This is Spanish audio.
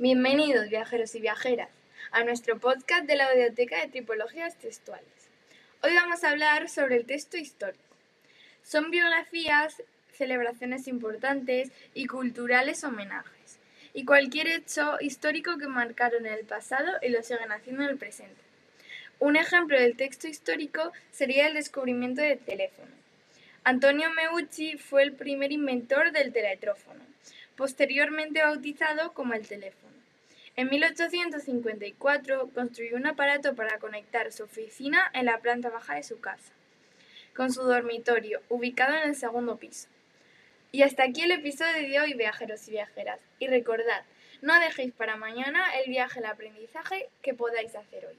Bienvenidos viajeros y viajeras a nuestro podcast de la Audioteca de Tipologías Textuales. Hoy vamos a hablar sobre el texto histórico. Son biografías, celebraciones importantes y culturales homenajes, y cualquier hecho histórico que marcaron en el pasado y lo siguen haciendo en el presente. Un ejemplo del texto histórico sería el descubrimiento del teléfono. Antonio Meucci fue el primer inventor del teletrófono, posteriormente bautizado como el teléfono. En 1854 construyó un aparato para conectar su oficina en la planta baja de su casa, con su dormitorio, ubicado en el segundo piso. Y hasta aquí el episodio de hoy, viajeros y viajeras. Y recordad, no dejéis para mañana el viaje al aprendizaje que podáis hacer hoy.